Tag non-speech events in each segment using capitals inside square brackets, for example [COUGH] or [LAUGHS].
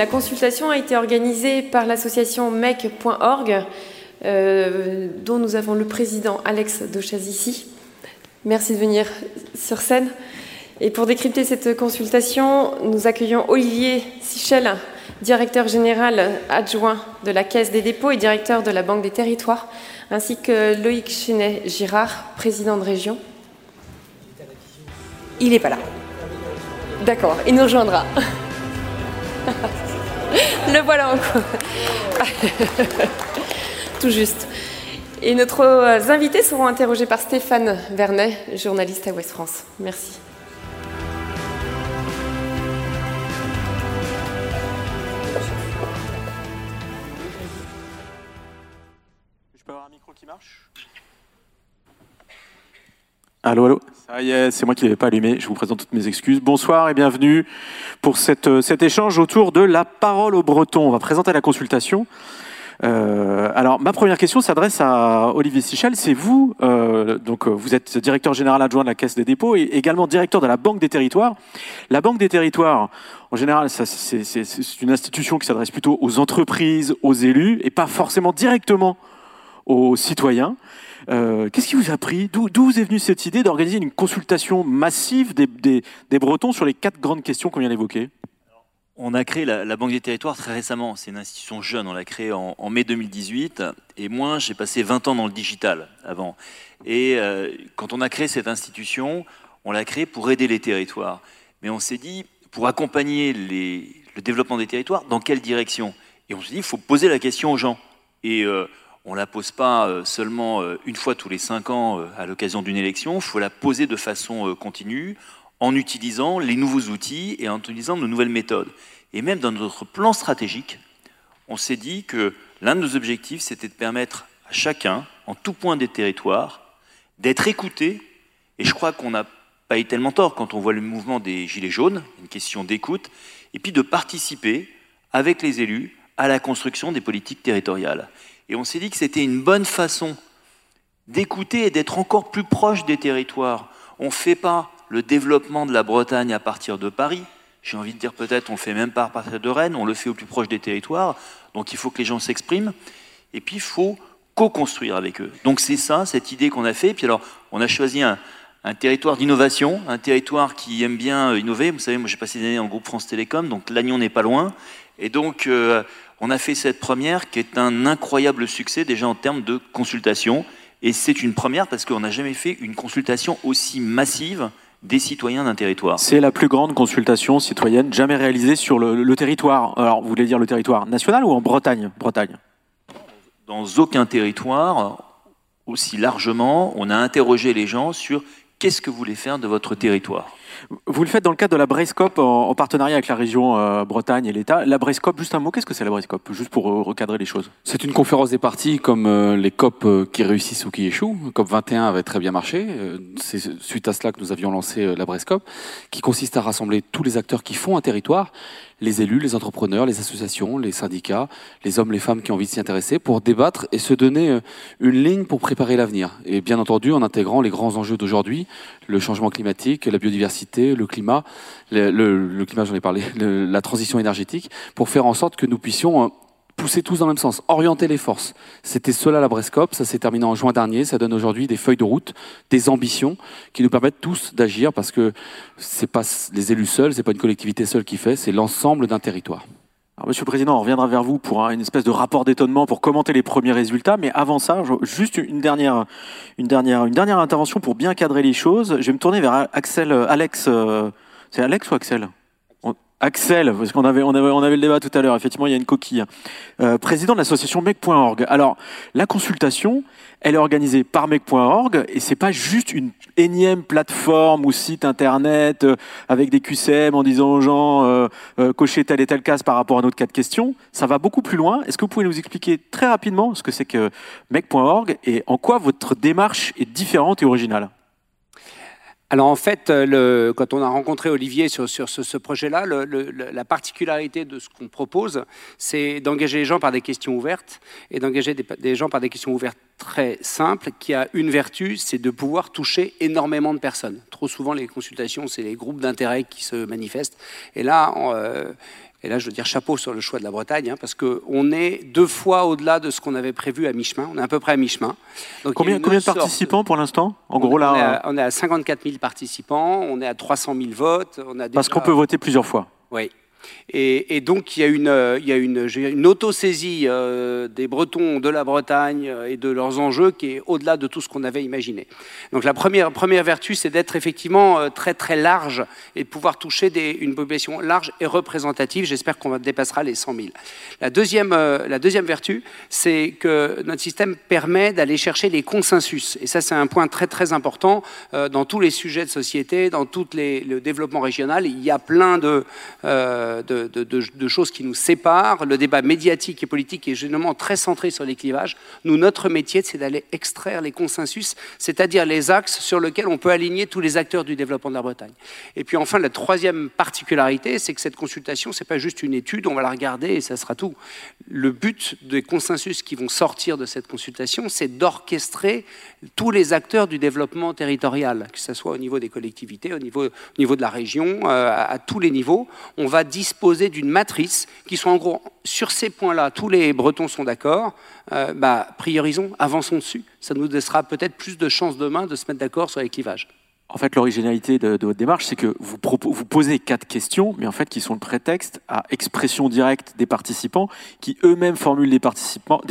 La consultation a été organisée par l'association mec.org, euh, dont nous avons le président Alex Dochaz ici. Merci de venir sur scène. Et pour décrypter cette consultation, nous accueillons Olivier Sichel, directeur général adjoint de la Caisse des dépôts et directeur de la Banque des territoires, ainsi que Loïc Chenet-Girard, président de région. Il n'est pas là. D'accord, il nous rejoindra. [LAUGHS] [LAUGHS] Le voilà encore. [LAUGHS] Tout juste. Et nos invités seront interrogés par Stéphane Vernet, journaliste à Ouest France. Merci. Je peux avoir un micro qui marche? Allô, allô Ça y est, c'est moi qui l'avais pas allumé. Je vous présente toutes mes excuses. Bonsoir et bienvenue pour euh, cet échange autour de la parole aux Bretons. On va présenter la consultation. Euh, alors, ma première question s'adresse à Olivier Sichel. C'est vous, euh, donc vous êtes directeur général adjoint de la Caisse des dépôts et également directeur de la Banque des territoires. La Banque des territoires, en général, c'est une institution qui s'adresse plutôt aux entreprises, aux élus et pas forcément directement aux citoyens. Euh, qu'est-ce qui vous a pris D'où vous est venue cette idée d'organiser une consultation massive des, Bretons sur les quatre grandes questions qu'on vient d'évoquer? On a créé la, Banque des Territoires très récemment. C'est une institution jeune. On l'a créée en, mai 2018. Et moi, j'ai passé 20 ans dans le digital avant. Et euh, quand on a créé cette institution, on l'a créée pour aider les territoires. Mais on s'est dit, pour accompagner le développement des territoires, dans quelle direction? Et on s'est dit, il faut poser la question aux gens. Et euh, on ne la pose pas euh, seulement euh, une fois tous les cinq ans euh, à l'occasion d'une élection, il faut la poser de façon continue en utilisant les nouveaux outils et en utilisant de nouvelles méthodes. Et même dans notre plan stratégique, on s'est dit que l'un de nos objectifs, c'était de permettre à chacun, en tout point des territoires, d'être écouté. Et je crois qu'on n'a pas eu tellement tort quand on voit le mouvement des Gilets jaunes, une question d'écoute, et puis de participer avec les élus à la construction des politiques territoriales. Et on s'est dit que c'était une bonne façon d'écouter et d'être encore plus proche des territoires. On ne fait pas le développement de la Bretagne à partir de Paris. J'ai envie de dire peut-être on ne fait même pas à partir de Rennes, on le fait au plus proche des territoires. Donc il faut que les gens s'expriment. Et puis il faut co-construire avec eux. Donc c'est ça, cette idée qu'on a fait. Et puis alors, on a choisi un, territoire d'innovation, un territoire qui aime bien innover. Vous savez, moi j'ai passé des années en groupe France Télécom, donc l'Agnon n'est pas loin. Et donc, euh, on a fait cette première qui est un incroyable succès déjà en termes de consultation. Et c'est une première parce qu'on n'a jamais fait une consultation aussi massive des citoyens d'un territoire. C'est la plus grande consultation citoyenne jamais réalisée sur le, territoire. Alors, vous voulez dire le territoire national ou en Bretagne? Bretagne Dans aucun territoire, aussi largement, on a interrogé les gens sur qu'est-ce que vous voulez faire de votre territoire. Vous le faites dans le cadre de la Brescop en, partenariat avec la région euh, Bretagne et l'État. La Brescop, juste un mot, qu'est-ce que c'est la Brescop Juste pour euh, recadrer les choses? C'est une conférence des partis comme euh, les COP qui réussissent ou qui échouent. COP 21 avait très bien marché. c'est suite à cela que nous avions lancé la Brescop, qui consiste à rassembler tous les acteurs qui font un territoire les élus, les entrepreneurs, les associations, les syndicats, les hommes, les femmes qui ont envie de s'y intéresser pour débattre et se donner une ligne pour préparer l'avenir. Et bien entendu, en intégrant les grands enjeux d'aujourd'hui, le changement climatique, la biodiversité, le climat, le, climat j'en ai parlé, la transition énergétique, pour faire en sorte que nous puissions euh, pousser tous dans le même sens, orienter les forces. C'était cela la Brescop, ça s'est terminé en juin dernier, ça donne aujourd'hui des feuilles de route, des ambitions qui nous permettent tous d'agir parce que c'est pas les élus seuls, c'est pas une collectivité seule qui fait, c'est l'ensemble d'un territoire. Monsieur le Président, on reviendra vers vous pour une espèce de rapport d'étonnement pour commenter les premiers résultats. Mais avant ça, juste une dernière, intervention pour bien cadrer les choses. Je vais me tourner vers Axel, Alex. Euh, c'est Alex ou Axel? Axel, parce qu'on avait, on avait, on avait le débat tout à l'heure, effectivement, il y a une coquille. Euh, président de l'association mec.org. Alors, la consultation, elle est organisée par mec.org et c'est pas juste une énième plateforme ou site internet euh, avec des QCM en disant aux gens euh, euh, cochez telle et telle case par rapport à notre cas de question. Ça va beaucoup plus loin. Est-ce que vous pouvez nous expliquer très rapidement ce que c'est que mec.org et en quoi votre démarche est différente et originale? Alors en fait, euh, quand on a rencontré Olivier sur, ce, projet-là, la particularité de ce qu'on propose, c'est d'engager les gens par des questions ouvertes et d'engager des, gens par des questions ouvertes très simple qui a une vertu, c'est de pouvoir toucher énormément de personnes. Trop souvent, les consultations, c'est les groupes d'intérêt qui se manifestent. Et là, euh, et là, je veux dire chapeau sur le choix de la Bretagne, hein, parce qu'on est deux fois au-delà de ce qu'on avait prévu à mi-chemin. On est à peu près à mi-chemin. Combien, combien de participants pour l'instant? En gros, là. On est, à, on est, à, 54 000 participants, on est à 300 000 votes. On a Parce qu'on peut voter plusieurs fois. Oui. Et, donc, il y a une, euh, il y autosaisie euh, des Bretons de la Bretagne euh, et de leurs enjeux qui est au-delà de tout ce qu'on avait imaginé. Donc, la première, vertu, c'est d'être effectivement très, très large et de pouvoir toucher une population large et représentative. J'espère qu'on dépassera les 100 000. La deuxième, vertu, c'est que notre système permet d'aller chercher les consensus. Et ça, c'est un point très, très important dans tous les sujets de société, dans tout le développement régional. Il y a plein de de, choses qui nous séparent. Le débat médiatique et politique est généralement très centré sur les clivages. Nous, notre métier, c'est d'aller extraire les consensus, c'est-à-dire les axes sur lesquels on peut aligner tous les acteurs du développement de la Bretagne. Et puis enfin, la troisième particularité, c'est que cette consultation, c'est pas juste une étude, on va la regarder et ça sera tout. Le but des consensus qui vont sortir de cette consultation, c'est d'orchestrer tous les acteurs du développement territorial, que ce soit au niveau des collectivités, au niveau, au niveau de la région, euh, à, à tous les niveaux. On va disposer d'une matrice qui soit en gros sur ces points-là, tous les Bretons sont d'accord, euh, bah, priorisons, avançons dessus. Ça nous laissera peut-être plus de chances demain de se mettre d'accord sur les clivages. En fait, l'originalité de, votre démarche, c'est que vous, vous, posez quatre questions, mais en fait, qui sont le prétexte à expression directe des participants, qui eux-mêmes formulent des,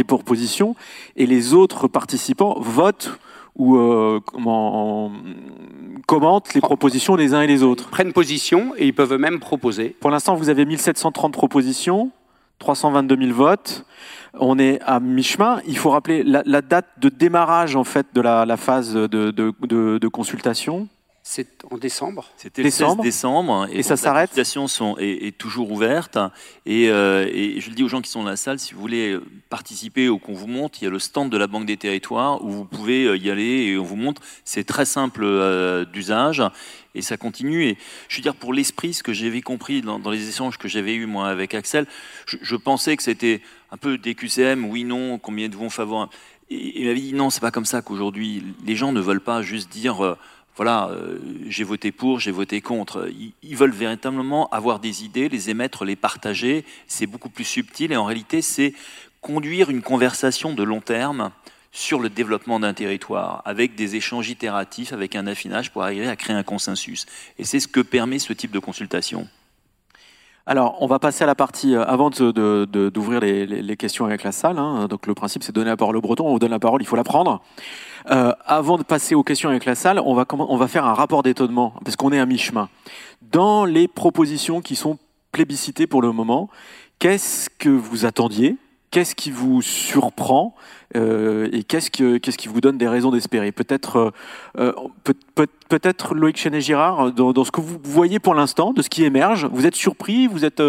propositions, et les autres participants votent ou euh, comment, commentent les propositions des uns et des autres. Ils prennent position et ils peuvent même proposer. Pour l'instant, vous avez 1730 propositions, 322 000 votes. On est à mi-chemin. Il faut rappeler la, date de démarrage en fait de la, phase de, de consultation. C'est en décembre. C'était le 16 décembre. Et, ça s'arrête La sont, est, toujours ouverte. Euh, et, je le dis aux gens qui sont dans la salle, si vous voulez participer ou qu'on vous montre, il y a le stand de la Banque des Territoires où vous pouvez euh, y aller et on vous montre. C'est très simple euh, d'usage et ça continue. Et je veux dire, pour l'esprit, ce que j'avais compris dans, les échanges que j'avais eus moi avec Axel, je, pensais que c'était un peu des QCM, oui, non, combien de vont favorables. Et il m'avait dit non, c'est pas comme ça qu'aujourd'hui, les gens ne veulent pas juste dire voilà, euh, j'ai voté pour, j'ai voté contre. Ils, veulent véritablement avoir des idées, les émettre, les partager. C'est beaucoup plus subtil et en réalité, c'est conduire une conversation de long terme sur le développement d'un territoire, avec des échanges itératifs, avec un affinage pour arriver à créer un consensus. Et c'est ce que permet ce type de consultation. Alors, on va passer à la partie, euh, avant d'ouvrir les, questions avec la salle. Hein. donc, le principe, c'est donner la parole au breton. On vous donne la parole, il faut la prendre. Euh, avant de passer aux questions avec la salle, on va, on va faire un rapport d'étonnement, parce qu'on est à mi-chemin. Dans les propositions qui sont plébiscitées pour le moment, qu'est-ce que vous attendiez? Qu'est-ce qui vous surprend? Euh, et qu'est-ce, qui vous donne des raisons d'espérer? Peut-être euh, peut-être Loïc Chenet-Girard, dans, ce que vous voyez pour l'instant, de ce qui émerge, vous êtes surpris, vous êtes,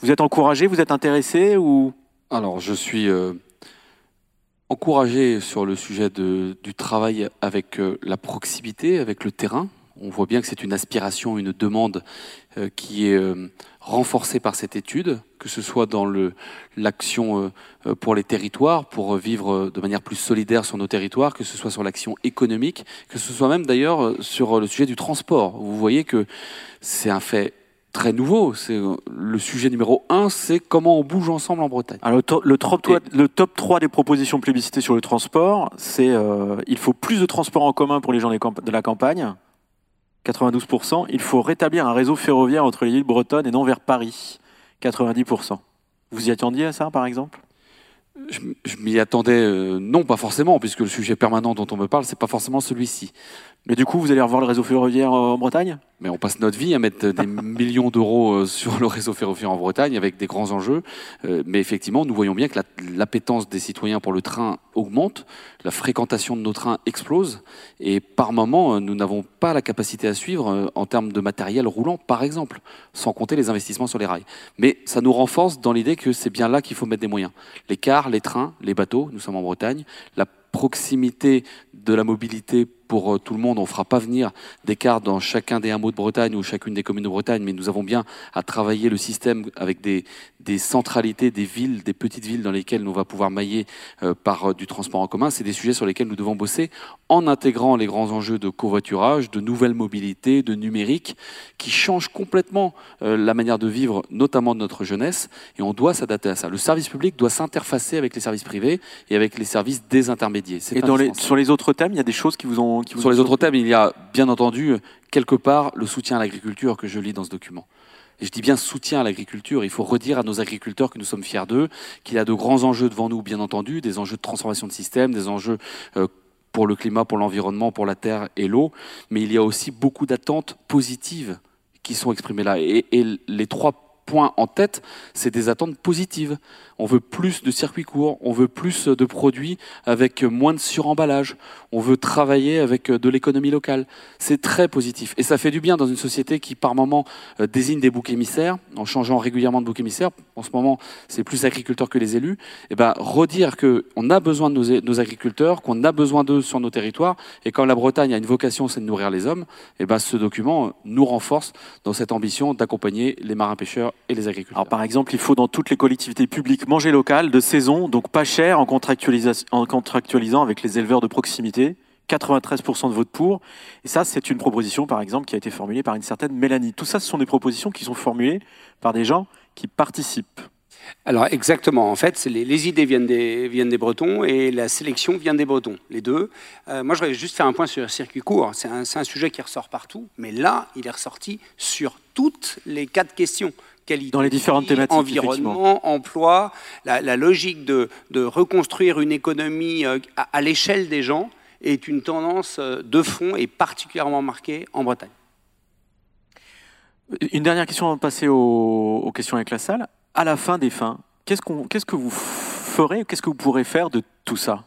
vous êtes encouragé, vous êtes intéressé ou... Alors, je suis encouragé sur le sujet du travail avec euh, la proximité, avec le terrain. On voit bien que c'est une aspiration, une demande euh, qui est euh, renforcée par cette étude, que ce soit dans l'action pour les territoires, pour vivre de manière plus solidaire sur nos territoires, que ce soit sur l'action économique, que ce soit même d'ailleurs sur le sujet du transport. Vous voyez que c'est un fait très nouveau. C'est euh, le sujet numéro un, c'est comment on bouge ensemble en Bretagne. Alors, le, top 3, le top 3 des propositions plébiscitées sur le transport, c'est euh, il faut plus de transports en commun pour les gens de la campagne, 92%. Il faut rétablir un réseau ferroviaire entre les îles bretonnes et non vers Paris, 90%. Vous y attendiez à ça, par exemple? Je, m'y attendais, euh, non, pas forcément, puisque le sujet permanent dont on me parle, c'est pas forcément celui-ci. Mais du coup, vous allez revoir le réseau ferroviaire en Bretagne? Mais on passe notre vie à mettre des [LAUGHS] millions d'euros euh, sur le réseau ferroviaire en Bretagne avec des grands enjeux. Euh, mais effectivement, nous voyons bien que l'appétence des citoyens pour le train augmente, la fréquentation de nos trains explose, et par moment, euh, nous n'avons pas la capacité à suivre en termes de matériel roulant, par exemple, sans compter les investissements sur les rails. Mais ça nous renforce dans l'idée que c'est bien là qu'il faut mettre des moyens. Les cars, les trains, les bateaux, nous sommes en Bretagne, la proximité de la mobilité pour euh, tout le monde. On ne fera pas venir des cartes dans chacun des hameaux de Bretagne ou chacune des communes de Bretagne, mais nous avons bien à travailler le système avec des, des centralités, des villes, des petites villes dans lesquelles nous va pouvoir mailler euh, par euh, du transport en commun. C'est des sujets sur lesquels nous devons bosser en intégrant les grands enjeux de covoiturage, de nouvelles mobilités, de numérique, qui changent complètement la manière de vivre, notamment de notre jeunesse, et on doit s'adapter à ça. Le service public doit s'interfacer avec les services privés et avec les services désintermédiés. Et dans les, sur les autres thèmes, il y a des choses qui vous ont sur les autres thèmes, il y a bien entendu quelque part le soutien à l'agriculture que je lis dans ce document. Et je dis bien soutien à l'agriculture. Il faut redire à nos agriculteurs que nous sommes fiers d'eux, qu'il y a de grands enjeux devant nous, bien entendu, des enjeux de transformation de système, des enjeux euh, pour le climat, pour l'environnement, pour la terre et l'eau. Mais il y a aussi beaucoup d'attentes positives qui sont exprimées là. Et, et les trois points en tête, c'est des attentes positives. On veut plus de circuits courts, on veut plus de produits avec moins de suremballage, on veut travailler avec de l'économie locale. C'est très positif. Et ça fait du bien dans une société qui, par moment, euh, désigne des boucs émissaires, en changeant régulièrement de boucs émissaires. En ce moment, c'est plus agriculteurs que les élus. Et eh ben, redire qu'on a besoin de nos, agriculteurs, qu'on a besoin d'eux sur nos territoires, et quand la Bretagne a une vocation, c'est de nourrir les hommes, et eh ben, ce document nous renforce dans cette ambition d'accompagner les marins-pêcheurs et les agriculteurs. Alors, par exemple, il faut dans toutes les collectivités publiques manger local, de saison, donc pas cher en, en contractualisant avec les éleveurs de proximité. 93% de vote pour. Et ça, c'est une proposition, par exemple, qui a été formulée par une certaine Mélanie. Tout ça, ce sont des propositions qui sont formulées par des gens qui participent. Alors exactement, en fait, les, idées viennent des, viennent des Bretons et la sélection vient des Bretons, les deux. Euh, moi, je voudrais juste faire un point sur le circuit court. C'est un, un, sujet qui ressort partout, mais là, il est ressorti sur toutes les quatre questions qualité, dans les différentes thématiques, environnement, emploi, la, logique de, reconstruire une économie euh, à, l'échelle des gens est une tendance euh, de fond et particulièrement marquée en Bretagne. Une dernière question avant de passer aux, questions avec la salle. À la fin des fins, qu'est-ce, qu'on, qu'est-ce que vous ferez, qu'est-ce que vous pourrez faire de tout ça?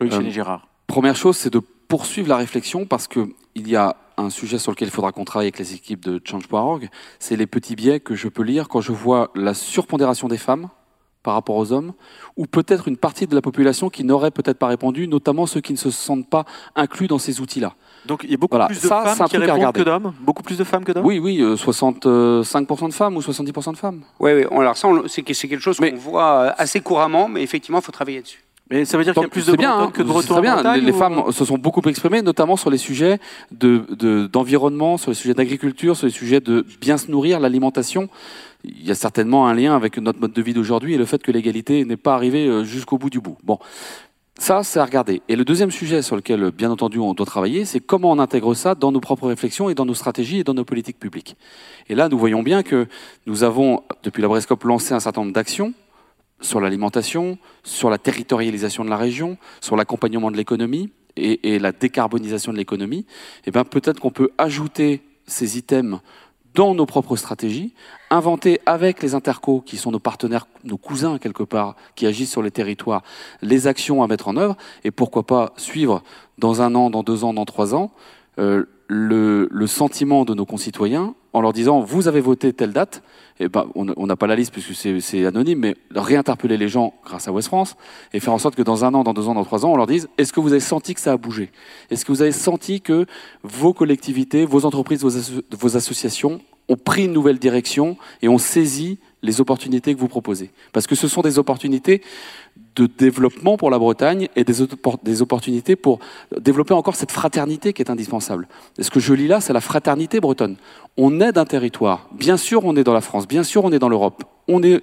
Loïc euh, Gérard. Première chose, c'est de poursuivre la réflexion parce qu'il y a un sujet sur lequel il faudra qu'on travaille avec les équipes de Change.org, c'est les petits biais que je peux lire quand je vois la surpondération des femmes par rapport aux hommes, ou peut-être une partie de la population qui n'aurait peut-être pas répondu, notamment ceux qui ne se sentent pas inclus dans ces outils-là. Donc il y a beaucoup plus de femmes qui répondent que d'hommes? Beaucoup plus de femmes que d'hommes? Oui, oui, 65% euh, de femmes ou 70% de femmes. Oui, oui. Alors ça, c'est quelque chose qu'on voit euh, assez couramment, mais effectivement, il faut travailler dessus. Mais ça veut dire qu'il y a plus de bien, hein. que de retour bien. les, les femmes se sont beaucoup exprimées, notamment sur les sujets d'environnement, de, sur les sujets d'agriculture, sur les sujets de bien se nourrir, l'alimentation. Il y a certainement un lien avec notre mode de vie d'aujourd'hui et le fait que l'égalité n'est pas arrivée euh, jusqu'au bout du bout. Bon, ça, c'est à regarder. Et le deuxième sujet sur lequel, bien entendu, on doit travailler, c'est comment on intègre ça dans nos propres réflexions et dans nos stratégies et dans nos politiques publiques. Et là, nous voyons bien que nous avons, depuis la Brescope, lancé un certain nombre d'actions sur l'alimentation, sur la territorialisation de la région, sur l'accompagnement de l'économie et, la décarbonisation de l'économie, eh bien peut-être qu'on peut ajouter ces items dans nos propres stratégies, inventer avec les intercos, qui sont nos partenaires, nos cousins quelque part, qui agissent sur les territoires, les actions à mettre en œuvre, et pourquoi pas suivre dans un an, dans deux ans, dans trois ans, euh, le, sentiment de nos concitoyens en leur disant vous avez voté telle date, et eh ben, on n'a pas la liste puisque c'est anonyme, mais réinterpeller les gens grâce à West France et faire en sorte que dans un an, dans deux ans, dans trois ans, on leur dise est-ce que vous avez senti que ça a bougé? Est-ce que vous avez senti que vos collectivités, vos entreprises, vos, vos associations ont pris une nouvelle direction et ont saisi les opportunités que vous proposez Parce que ce sont des opportunités de développement pour la Bretagne et des, opportunités pour développer encore cette fraternité qui est indispensable. Ce que je lis là, c'est la fraternité bretonne. On est d'un territoire. Bien sûr, on est dans la France. Bien sûr, on est dans l'Europe. On est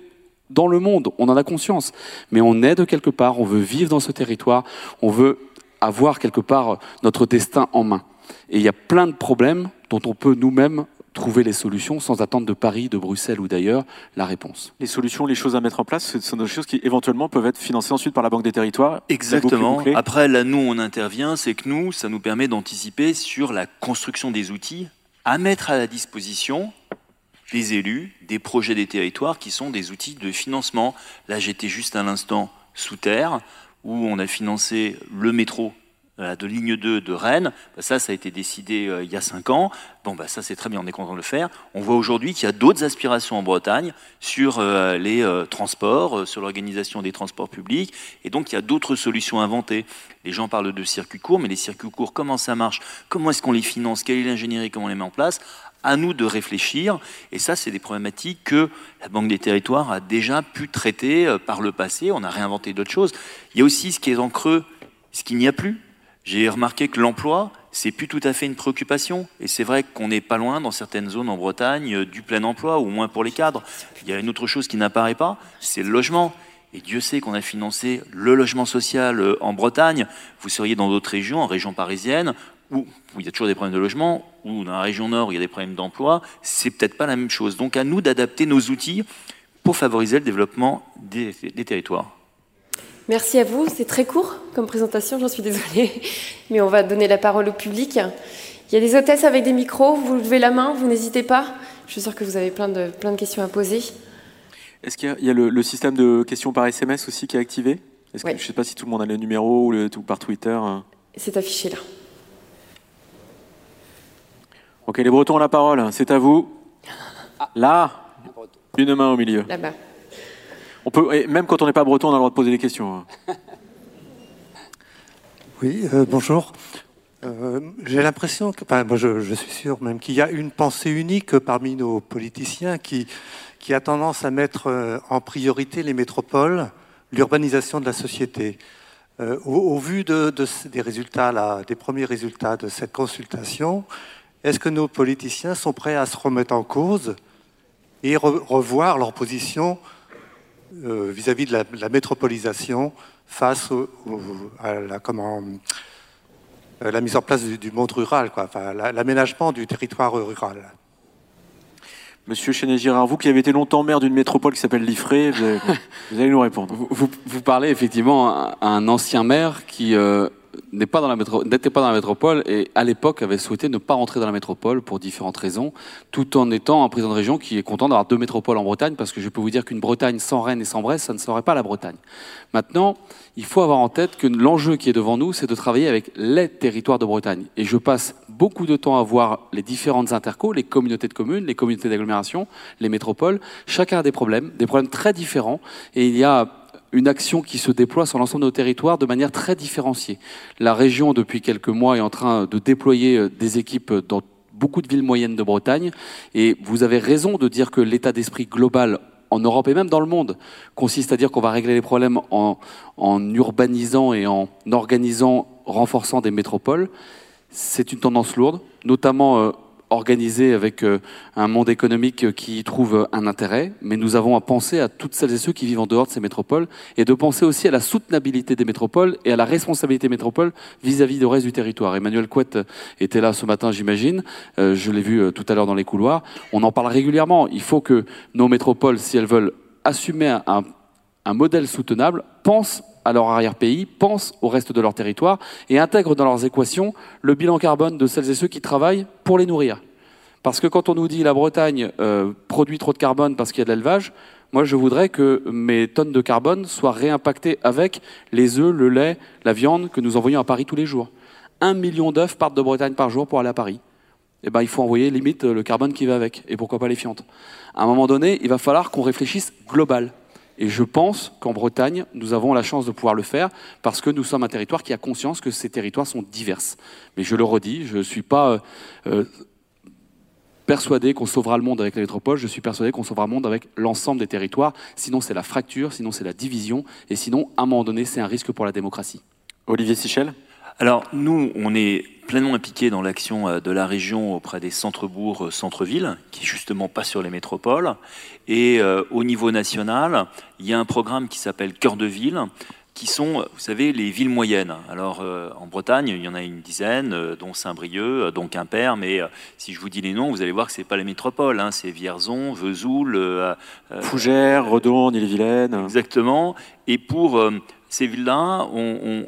dans le monde. On en a conscience. Mais on est de quelque part. On veut vivre dans ce territoire. On veut avoir quelque part notre destin en main. Et il y a plein de problèmes dont on peut nous-mêmes trouver les solutions sans attendre de Paris, de Bruxelles ou d'ailleurs la réponse. Les solutions, les choses à mettre en place, ce sont des choses qui éventuellement peuvent être financées ensuite par la Banque des Territoires. Exactement. Après, là, nous, on intervient, c'est que nous, ça nous permet d'anticiper sur la construction des outils à mettre à la disposition des élus, des projets des territoires qui sont des outils de financement. Là, j'étais juste à l'instant sous terre où on a financé le métro de ligne 2 de Rennes, bah, ça, ça a été décidé il y a 5 ans. Bon, bah, ça, c'est très bien, on est content de le faire. On voit aujourd'hui qu'il y a d'autres aspirations en Bretagne sur les transports, sur l'organisation des transports publics, et donc il y a d'autres solutions inventées. Les gens parlent de circuits courts, mais les circuits courts, comment ça marche? Comment est-ce qu'on les finance? Quelle est l'ingénierie? Comment on les met en place? À nous de réfléchir. Et ça, c'est des problématiques que la Banque des territoires a déjà pu traiter euh, par le passé. On a réinventé d'autres choses. Il y a aussi ce qui est en creux, ce qu'il n'y a plus. J'ai remarqué que l'emploi, c'est plus tout à fait une préoccupation. Et c'est vrai qu'on n'est pas loin, dans certaines zones en Bretagne, euh, du plein emploi, au moins pour les cadres. Il y a une autre chose qui n'apparaît pas, c'est le logement. Et Dieu sait qu'on a financé le logement social euh, en Bretagne. Vous seriez dans d'autres régions, en région parisienne, où, il y a toujours des problèmes de logement, ou dans la région nord, où il y a des problèmes d'emploi, c'est peut-être pas la même chose. Donc à nous d'adapter nos outils pour favoriser le développement des, territoires. Merci à vous. C'est très court comme présentation, j'en suis désolée. Mais on va donner la parole au public. Il y a des hôtesses avec des micros. Vous levez la main, vous n'hésitez pas. Je suis sûre que vous avez plein de, plein de questions à poser. Est-ce qu'il y a, le, système de questions par SMS aussi qui est activé? Je ne sais pas si tout le monde a le numéro ou, le, ou par Twitter. Hein. C'est affiché là. Ok, les Bretons ont la parole, c'est à vous. Là, une main au milieu. Là-bas. On peut, même quand on n'est pas breton, on a le droit de poser des questions. Hein. [LAUGHS] Oui, euh, bonjour. Euh, j'ai l'impression enfin, moi je, suis sûr même qu'il y a une pensée unique parmi nos politiciens qui, a tendance à mettre euh, en priorité les métropoles, l'urbanisation de la société. au, vu de, de, des résultats, des premiers résultats de cette consultation, est-ce que nos politiciens sont prêts à se remettre en cause et revoir leur position euh, vis-à-vis de, la, métropolisation face à la, comment, euh, la mise en place du, monde rural, enfin, l'aménagement du territoire rural Monsieur Chenet-Girard, vous qui avez été longtemps maire d'une métropole qui s'appelle Liffré, vous, [LAUGHS] allez nous répondre. Vous, vous, parlez effectivement à un ancien maire qui euh, n'était pas, dans la métropole et à l'époque avait souhaité ne pas rentrer dans la métropole pour différentes raisons, tout en étant un président de région qui est content d'avoir deux métropoles en Bretagne, parce que je peux vous dire qu'une Bretagne sans Rennes et sans Brest, ça ne serait pas la Bretagne. Maintenant, il faut avoir en tête que l'enjeu qui est devant nous, c'est de travailler avec les territoires de Bretagne. Et je passe beaucoup de temps à voir les différentes intercos, les communautés de communes, les communautés d'agglomération, les métropoles. Chacun a des problèmes, des problèmes très différents, et il y a une action qui se déploie sur l'ensemble de nos territoires de manière très différenciée. La région, depuis quelques mois, est en train de déployer euh, des équipes dans beaucoup de villes moyennes de Bretagne. Et vous avez raison de dire que l'état d'esprit global en Europe et même dans le monde consiste à dire qu'on va régler les problèmes en, en urbanisant et en organisant, renforçant des métropoles. C'est une tendance lourde, notamment euh, organisé avec euh, un monde économique qui y trouve un intérêt, mais nous avons à penser à toutes celles et ceux qui vivent en dehors de ces métropoles et de penser aussi à la soutenabilité des métropoles et à la responsabilité métropole vis-à-vis du reste du territoire. Emmanuel Couette était là ce matin, j'imagine. Euh, je l'ai vu euh, tout à l'heure dans les couloirs. On en parle régulièrement. Il faut que nos métropoles, si elles veulent assumer un, un modèle soutenable, pensent à leur arrière-pays, pensent au reste de leur territoire et intègrent dans leurs équations le bilan carbone de celles et ceux qui travaillent pour les nourrir. Parce que quand on nous dit la Bretagne euh, produit trop de carbone parce qu'il y a de l'élevage, moi je voudrais que mes tonnes de carbone soient réimpactées avec les œufs, le lait, la viande que nous envoyons à Paris tous les jours. Un million d'œufs partent de Bretagne par jour pour aller à Paris. Eh ben, il faut envoyer limite le carbone qui va avec, et pourquoi pas les fientes. À un moment donné, il va falloir qu'on réfléchisse global. Et je pense qu'en Bretagne, nous avons la chance de pouvoir le faire parce que nous sommes un territoire qui a conscience que ces territoires sont divers. Mais je le redis, je ne suis pas euh, euh, persuadé qu'on sauvera le monde avec la métropole, je suis persuadé qu'on sauvera le monde avec l'ensemble des territoires. Sinon, c'est la fracture, sinon, c'est la division, et sinon, à un moment donné, c'est un risque pour la démocratie. Olivier Sichel? Alors nous, on est pleinement impliqué dans l'action euh, de la région auprès des centres-bourgs, euh, centres-villes, qui est justement pas sur les métropoles. Et euh, au niveau national, il y a un programme qui s'appelle Cœur de ville, qui sont, vous savez, les villes moyennes. Alors en Bretagne, il y en a une dizaine, dont Saint-Brieuc, dont Quimper, mais si je vous dis les noms, vous allez voir que c'est pas les métropoles, hein, c'est Vierzon, Vesoul, Fougères, Redon, Ille-et-Vilaine. Exactement. Et pour ces villes-là,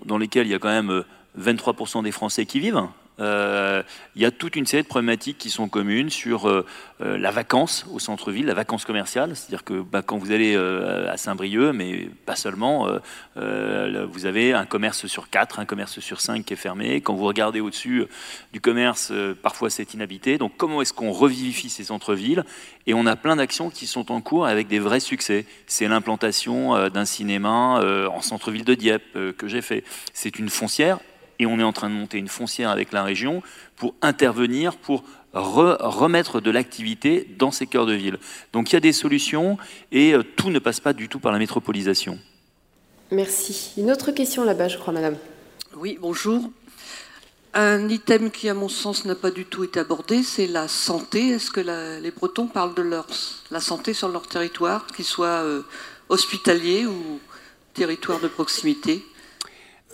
dans lesquelles il y a quand même 23% des Français qui vivent, euh, il y a toute une série de problématiques qui sont communes sur euh, euh, la vacance au centre-ville, la vacance commerciale, c'est-à-dire que bah, quand vous allez à Saint-Brieuc, mais pas seulement, vous avez un commerce sur quatre, un commerce sur cinq qui est fermé. Quand vous regardez au-dessus du commerce, parfois c'est inhabité. Donc comment est-ce qu'on revivifie ces centres-villes? Et on a plein d'actions qui sont en cours avec des vrais succès. C'est l'implantation d'un cinéma en centre-ville de Dieppe que j'ai fait. C'est une foncière et on est en train de monter une foncière avec la région pour intervenir, pour remettre de l'activité dans ces cœurs de ville. Donc il y a des solutions et euh, tout ne passe pas du tout par la métropolisation. Merci. Une autre question là-bas, je crois, madame. Oui, bonjour. Un item qui, à mon sens, n'a pas du tout été abordé, c'est la santé. Est-ce que les Bretons parlent de leur, la santé sur leur territoire, qu'il soit euh, hospitalier ou territoire de proximité?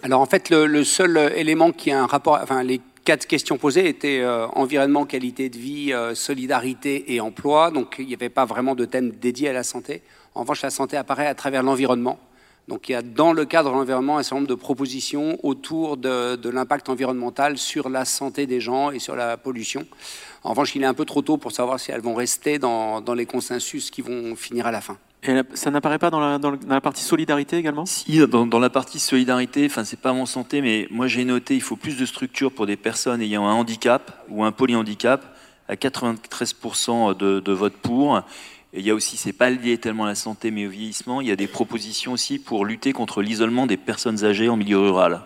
Alors en fait, le, seul élément qui a un rapport, enfin les quatre questions posées étaient euh, environnement, qualité de vie, euh, solidarité et emploi. Donc il n'y avait pas vraiment de thème dédié à la santé. En revanche, la santé apparaît à travers l'environnement. Donc il y a dans le cadre de l'environnement un certain nombre de propositions autour de, l'impact environnemental sur la santé des gens et sur la pollution. En revanche, il est un peu trop tôt pour savoir si elles vont rester dans les consensus qui vont finir à la fin. Et ça n'apparaît pas dans la, partie solidarité également? Si, dans, la partie solidarité, enfin c'est pas mon santé, mais moi j'ai noté il faut plus de structures pour des personnes ayant un handicap ou un polyhandicap, à 93% de, de vote pour. Et il y a aussi, c'est pas lié tellement à la santé mais au vieillissement, il y a des propositions aussi pour lutter contre l'isolement des personnes âgées en milieu rural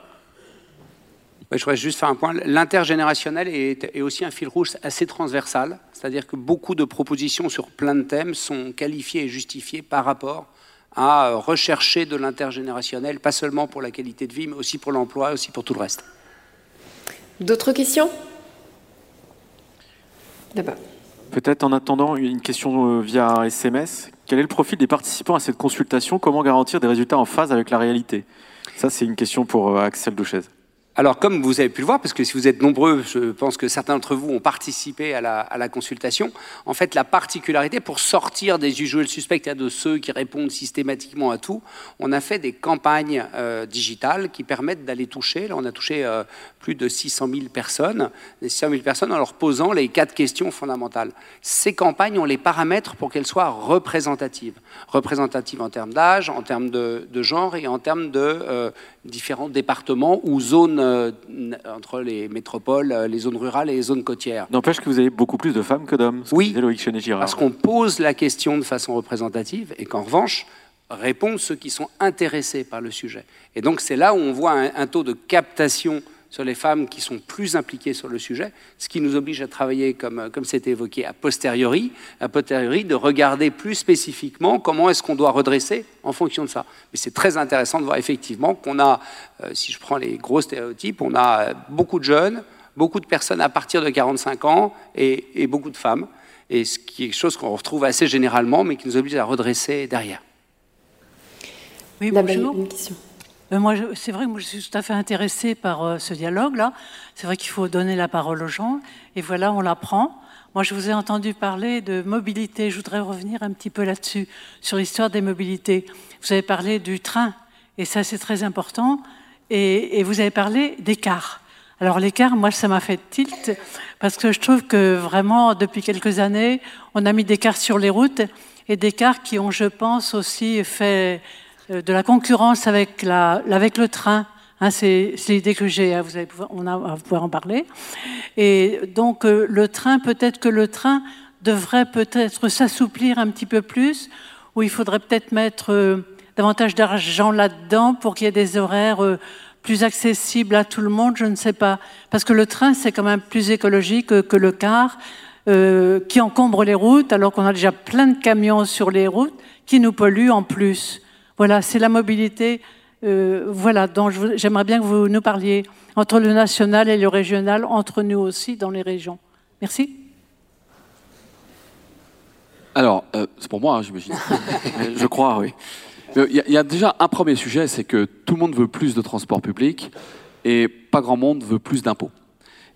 je voudrais juste faire un point. L'intergénérationnel est, aussi un fil rouge assez transversal, c'est-à-dire que beaucoup de propositions sur plein de thèmes sont qualifiées et justifiées par rapport à rechercher de l'intergénérationnel, pas seulement pour la qualité de vie, mais aussi pour l'emploi, aussi pour tout le reste. D'autres questions? Peut-être en attendant une question euh, via SMS. Quel est le profil des participants à cette consultation? Comment garantir des résultats en phase avec la réalité? Ça, c'est une question pour euh, Axel Duchesne. Alors, comme vous avez pu le voir, parce que si vous êtes nombreux, je pense que certains d'entre vous ont participé à la, consultation, en fait, la particularité, pour sortir des usuels suspects, de ceux qui répondent systématiquement à tout, on a fait des campagnes euh, digitales qui permettent d'aller toucher, là on a touché euh, plus de 600 000 personnes, 600 000 personnes en leur posant les quatre questions fondamentales. Ces campagnes, ont les paramètres pour qu'elles soient représentatives. Représentatives en termes d'âge, en termes de, genre et en termes de euh, différents départements ou zones euh, entre les métropoles, euh, les zones rurales et les zones côtières. N'empêche que vous avez beaucoup plus de femmes que d'hommes. Oui, parce qu'on pose la question de façon représentative et qu'en revanche, répondent ceux qui sont intéressés par le sujet. Et donc c'est là où on voit un taux de captation sur les femmes qui sont plus impliquées sur le sujet, ce qui nous oblige à travailler, comme, comme c'était évoqué, a posteriori, a posteriori, de regarder plus spécifiquement comment est-ce qu'on doit redresser en fonction de ça. Mais c'est très intéressant de voir effectivement qu'on a, euh, si je prends les gros stéréotypes, on a beaucoup de jeunes, beaucoup de personnes à partir de 45 ans et, beaucoup de femmes, et ce qui est quelque chose qu'on retrouve assez généralement, mais qui nous oblige à redresser derrière. Oui, bonjour. Une question. Euh, moi, c'est vrai que moi, je suis tout à fait intéressée par euh, ce dialogue-là. C'est vrai qu'il faut donner la parole aux gens. Et voilà, on l'apprend. Moi, je vous ai entendu parler de mobilité. Je voudrais revenir un petit peu là-dessus, sur l'histoire des mobilités. Vous avez parlé du train, et ça, c'est très important. Et, vous avez parlé des cars. Alors, les cars, moi, ça m'a fait tilt, parce que je trouve que vraiment, depuis quelques années, on a mis des cars sur les routes, et des cars qui ont, je pense, aussi fait de la concurrence avec, la, avec le train. Hein, c'est l'idée que j'ai, hein, vous, allez pouvoir, on a, pouvoir en parler. Et donc euh, le train, peut-être que le train devrait peut-être s'assouplir un petit peu plus, ou il faudrait peut-être mettre euh, davantage d'argent là-dedans pour qu'il y ait des horaires plus accessibles à tout le monde, je ne sais pas. Parce que le train, c'est quand même plus écologique que le car, qui encombre les routes, alors qu'on a déjà plein de camions sur les routes qui nous polluent en plus. Voilà, c'est la mobilité euh, voilà, dont j'aimerais bien que vous nous parliez entre le national et le régional, entre nous aussi dans les régions. Merci. Alors, euh, c'est pour moi, hein, j'imagine. [LAUGHS] Je crois, oui. Euh, il y, a déjà un premier sujet, c'est que tout le monde veut plus de transport public et pas grand monde veut plus d'impôts.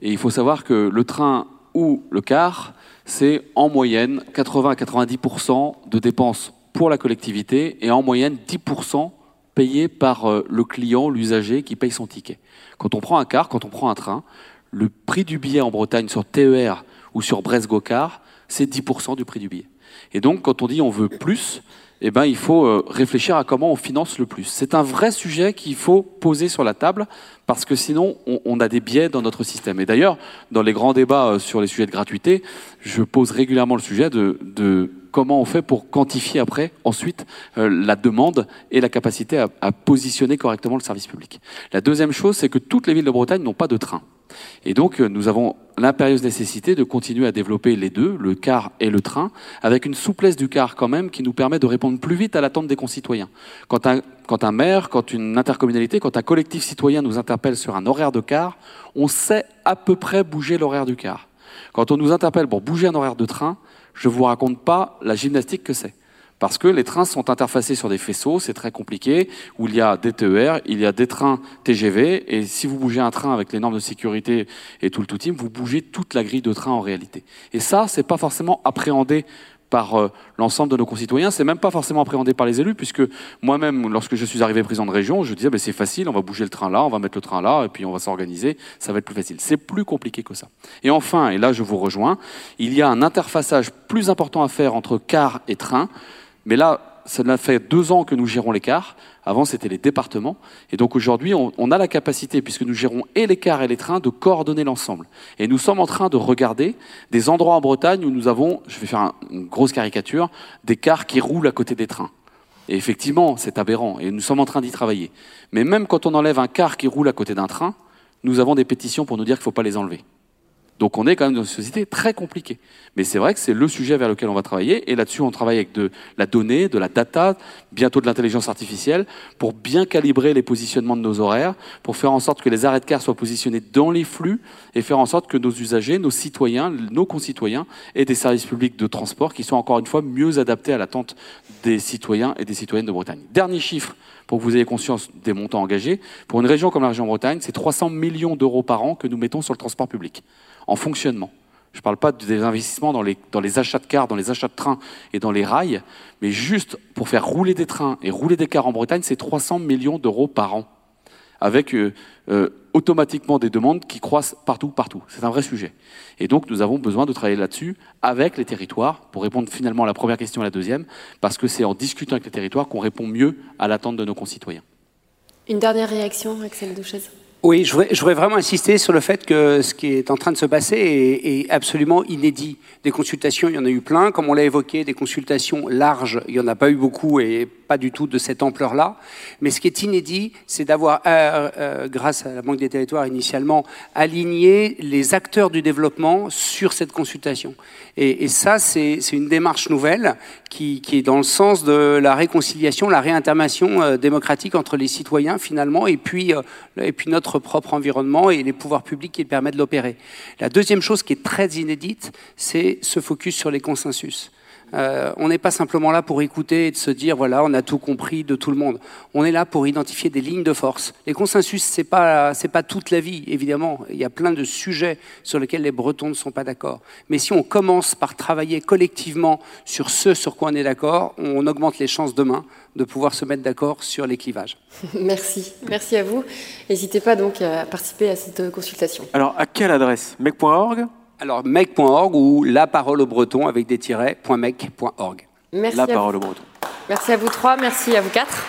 Et il faut savoir que le train ou le car, c'est en moyenne 80 à 90% de dépenses pour la collectivité et en moyenne 10% payé par euh, le client, l'usager qui paye son ticket. Quand on prend un car, quand on prend un train, Le prix du billet en Bretagne sur TER ou sur Brest-Gocard, c'est 10% du prix du billet. Et donc, quand on dit on veut plus, eh ben, il faut euh, réfléchir à comment on finance le plus. C'est un vrai sujet qu'il faut poser sur la table parce que sinon, on, a des biais dans notre système. Et d'ailleurs, dans les grands débats euh, sur les sujets de gratuité, je pose régulièrement le sujet de, comment on fait pour quantifier après, ensuite, euh, la demande et la capacité à positionner correctement le service public. La deuxième chose, c'est que toutes les villes de Bretagne n'ont pas de train. Et donc, nous avons l'impérieuse nécessité de continuer à développer les deux, le car et le train, avec une souplesse du car quand même qui nous permet de répondre plus vite à l'attente des concitoyens. Quand un, maire, quand une intercommunalité, quand un collectif citoyen nous interpelle sur un horaire de car, on sait à peu près bouger l'horaire du car. Quand on nous interpelle pour bouger un horaire de train, je ne vous raconte pas la gymnastique que c'est parce que les trains sont interfacés sur des faisceaux, c'est très compliqué, où il y a des TER, il y a des trains TGV, et si vous bougez un train avec les normes de sécurité et tout le tout team, vous bougez toute la grille de train en réalité. Et ça, c'est pas forcément appréhendé par euh, l'ensemble de nos concitoyens, c'est même pas forcément appréhendé par les élus, puisque moi-même, lorsque je suis arrivé président de région, je disais, ben, c'est facile, on va bouger le train là, on va mettre le train là, et puis on va s'organiser, ça va être plus facile. C'est plus compliqué que ça. Et enfin, et là je vous rejoins, il y a un interfaçage plus important à faire entre car et train, mais là, ça fait deux ans que nous gérons l'écart. Avant, c'était les départements. Et donc aujourd'hui, on, a la capacité, puisque nous gérons et les cars et les trains, de coordonner l'ensemble. Et nous sommes en train de regarder des endroits en Bretagne où nous avons, je vais faire une grosse caricature, des cars qui roulent à côté des trains. Et effectivement, c'est aberrant. Et nous sommes en train d'y travailler. Mais même quand on enlève un car qui roule à côté d'un train, nous avons des pétitions pour nous dire qu'il ne faut pas les enlever. Donc on est quand même dans une société très compliquée. Mais c'est vrai que c'est le sujet vers lequel on va travailler. Et là-dessus, on travaille avec de la donnée, de la data, bientôt de l'intelligence artificielle, pour bien calibrer les positionnements de nos horaires, pour faire en sorte que les arrêts de car soient positionnés dans les flux et faire en sorte que nos usagers, nos citoyens, nos concitoyens aient des services publics de transport qui soient encore une fois mieux adaptés à l'attente des citoyens et des citoyennes de Bretagne. Dernier chiffre pour que vous ayez conscience des montants engagés. Pour une région comme la région Bretagne, c'est 300 millions d'euros par an que nous mettons sur le transport public en fonctionnement. Je ne parle pas des investissements dans les, achats de cars, dans les achats de trains et dans les rails, mais juste pour faire rouler des trains et rouler des cars en Bretagne, c'est 300 millions d'euros par an, avec euh, euh, automatiquement des demandes qui croissent partout, partout. C'est un vrai sujet. Et donc nous avons besoin de travailler là-dessus avec les territoires, pour répondre finalement à la première question et à la deuxième, parce que c'est en discutant avec les territoires qu'on répond mieux à l'attente de nos concitoyens. Une dernière réaction, Axel Duchesse oui, je voudrais, vraiment insister sur le fait que ce qui est en train de se passer est, absolument inédit. Des consultations, il y en a eu plein. Comme on l'a évoqué, des consultations larges, il n'y en a pas eu beaucoup et pas du tout de cette ampleur-là. Mais ce qui est inédit, c'est d'avoir, euh, euh, grâce à la Banque des territoires initialement, aligné les acteurs du développement sur cette consultation. Et, ça, c'est une démarche nouvelle qui, est dans le sens de la réconciliation, la réintermation euh, démocratique entre les citoyens finalement, et puis, et puis notre propre environnement et les pouvoirs publics qui permettent de l'opérer. La deuxième chose qui est très inédite, c'est ce focus sur les consensus. Euh, on n'est pas simplement là pour écouter et de se dire voilà on a tout compris de tout le monde. On est là pour identifier des lignes de force. Les consensus c'est pas c'est pas toute la vie évidemment. Il y a plein de sujets sur lesquels les Bretons ne sont pas d'accord. Mais si on commence par travailler collectivement sur ce sur quoi on est d'accord, on augmente les chances demain de pouvoir se mettre d'accord sur les clivages. [LAUGHS] Merci, merci à vous. N'hésitez pas donc à participer à cette consultation. Alors à quelle adresse? Mec.org alors, mec.org ou la parole au breton avec des tirets, .mec.org. Merci. La parole au breton. Merci à vous trois, merci à vous quatre.